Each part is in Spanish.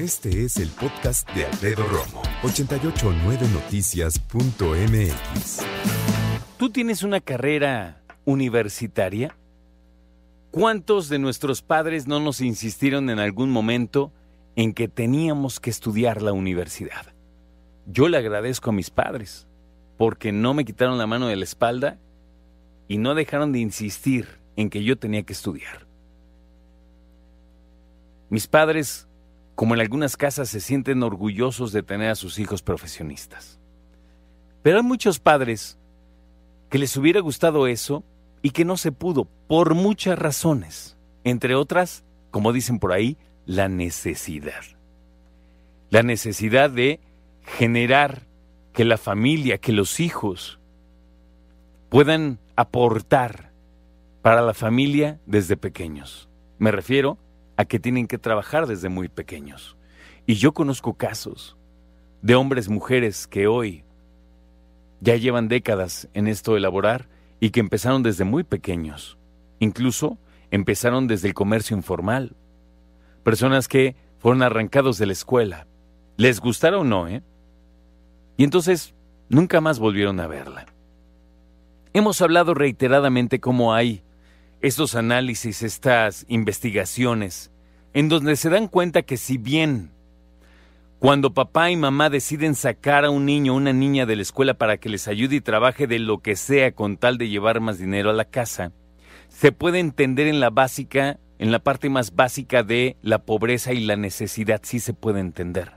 Este es el podcast de Alfredo Romo, 889noticias.mx. ¿Tú tienes una carrera universitaria? ¿Cuántos de nuestros padres no nos insistieron en algún momento en que teníamos que estudiar la universidad? Yo le agradezco a mis padres porque no me quitaron la mano de la espalda y no dejaron de insistir en que yo tenía que estudiar. Mis padres, como en algunas casas, se sienten orgullosos de tener a sus hijos profesionistas. Pero hay muchos padres que les hubiera gustado eso y que no se pudo por muchas razones, entre otras, como dicen por ahí, la necesidad. La necesidad de generar que la familia, que los hijos puedan aportar para la familia desde pequeños. Me refiero a que tienen que trabajar desde muy pequeños. Y yo conozco casos de hombres, mujeres que hoy ya llevan décadas en esto de laborar y que empezaron desde muy pequeños. Incluso empezaron desde el comercio informal. Personas que fueron arrancados de la escuela. Les gustara o no, ¿eh? Y entonces nunca más volvieron a verla. Hemos hablado reiteradamente cómo hay estos análisis, estas investigaciones, en donde se dan cuenta que si bien cuando papá y mamá deciden sacar a un niño o una niña de la escuela para que les ayude y trabaje de lo que sea con tal de llevar más dinero a la casa, se puede entender en la básica, en la parte más básica de la pobreza y la necesidad, sí se puede entender.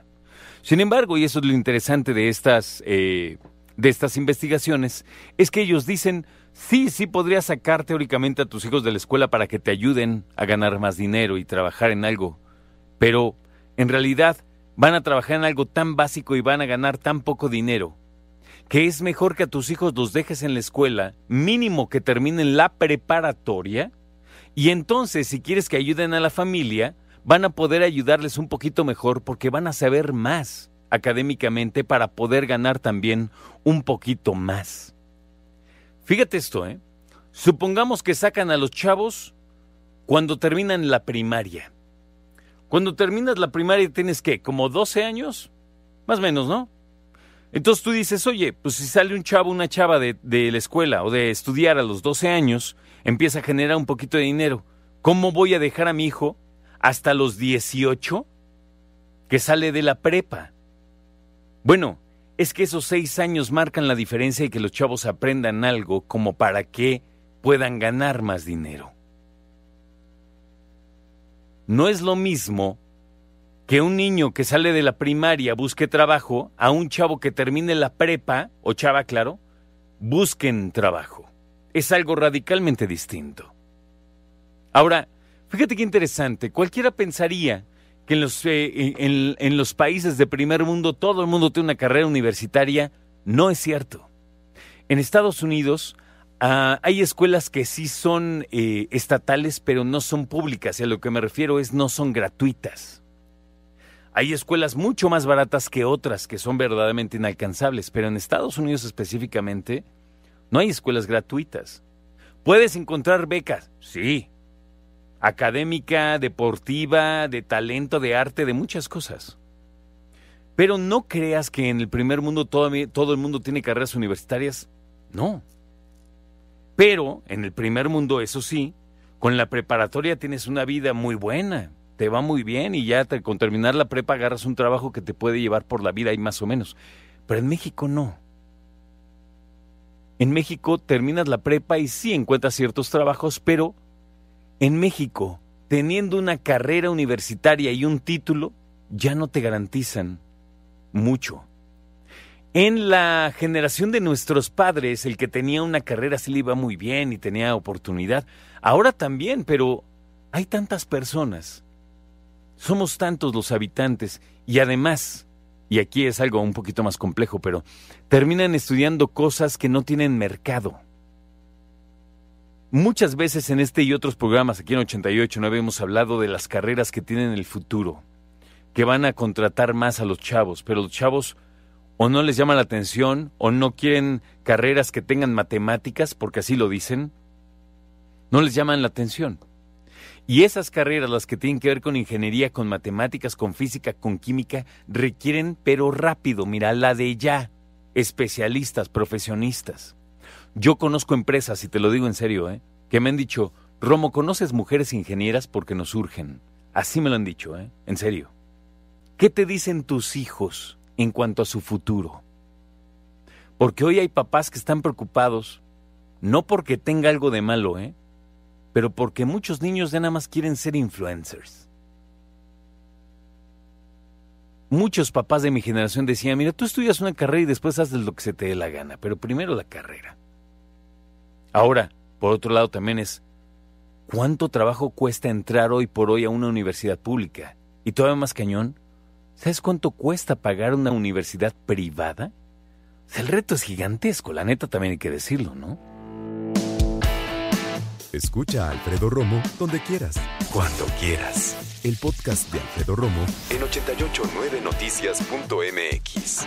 Sin embargo, y eso es lo interesante de estas, eh, de estas investigaciones, es que ellos dicen, Sí, sí podrías sacar teóricamente a tus hijos de la escuela para que te ayuden a ganar más dinero y trabajar en algo, pero en realidad van a trabajar en algo tan básico y van a ganar tan poco dinero, que es mejor que a tus hijos los dejes en la escuela, mínimo que terminen la preparatoria, y entonces si quieres que ayuden a la familia, van a poder ayudarles un poquito mejor porque van a saber más académicamente para poder ganar también un poquito más. Fíjate esto, ¿eh? Supongamos que sacan a los chavos cuando terminan la primaria. Cuando terminas la primaria tienes que, como 12 años, más o menos, ¿no? Entonces tú dices, oye, pues si sale un chavo, una chava de, de, la escuela o de estudiar a los 12 años, empieza a generar un poquito de dinero. ¿Cómo voy a dejar a mi hijo hasta los 18 que sale de la prepa? Bueno, es que esos seis años marcan la diferencia y que los chavos aprendan algo como para que puedan ganar más dinero. No es lo mismo que un niño que sale de la primaria busque trabajo a un chavo que termine la prepa, o chava, claro, busquen trabajo. Es algo radicalmente distinto. Ahora, fíjate qué interesante, cualquiera pensaría que en los, eh, en, los países de primer mundo todo el mundo tiene una carrera universitaria, no es cierto. En Estados Unidos ah, hay escuelas que sí son eh, estatales, pero no son públicas, y a lo que me refiero es no son gratuitas. Hay escuelas mucho más baratas que otras que son verdaderamente inalcanzables, pero en Estados Unidos específicamente no hay escuelas gratuitas. ¿Puedes encontrar becas? Sí, académica, deportiva, de talento, de arte, de muchas cosas. Pero no creas que en el primer mundo todo, todo, el mundo tiene carreras universitarias. No. Pero en el primer mundo, eso sí, con la preparatoria tienes una vida muy buena, te va muy bien y ya con terminar la prepa agarras un trabajo que te puede llevar por la vida y más o menos. Pero en México no. En México terminas la prepa y sí encuentras ciertos trabajos, pero en México, teniendo una carrera universitaria y un título, ya no te garantizan mucho. En la generación de nuestros padres, el que tenía una carrera sí le iba muy bien y tenía oportunidad. Ahora también, pero hay tantas personas. Somos tantos los habitantes y además, y aquí es algo un poquito más complejo, pero terminan estudiando cosas que no tienen mercado. Muchas veces en este y otros programas aquí en 88 no hemos hablado de las carreras que tienen el futuro, que van a contratar más a los chavos, pero los chavos o no les llama la atención o no quieren carreras que tengan matemáticas, porque así lo dicen, no les llaman la atención. Y esas carreras, las que tienen que ver con ingeniería, con matemáticas, con física, con química, requieren, pero rápido, mira, la de ya, especialistas, profesionistas. Yo conozco empresas, y te lo digo en serio, ¿eh? que me han dicho, Romo, ¿conoces mujeres ingenieras porque nos surgen? Así me lo han dicho, ¿eh? En serio. ¿Qué te dicen tus hijos en cuanto a su futuro? Porque hoy hay papás que están preocupados, no porque tenga algo de malo, ¿eh? Pero porque muchos niños ya nada más quieren ser influencers. Muchos papás de mi generación decían, mira, tú estudias una carrera y después haces lo que se te dé la gana, pero primero la carrera. Ahora, por otro lado también es, ¿cuánto trabajo cuesta entrar hoy por hoy a una universidad pública? Y todavía más cañón, ¿sabes cuánto cuesta pagar una universidad privada? el reto es gigantesco, la neta también hay que decirlo, ¿no? Escucha a Alfredo Romo donde quieras. Cuando quieras. El podcast de Alfredo Romo en 889noticias.mx.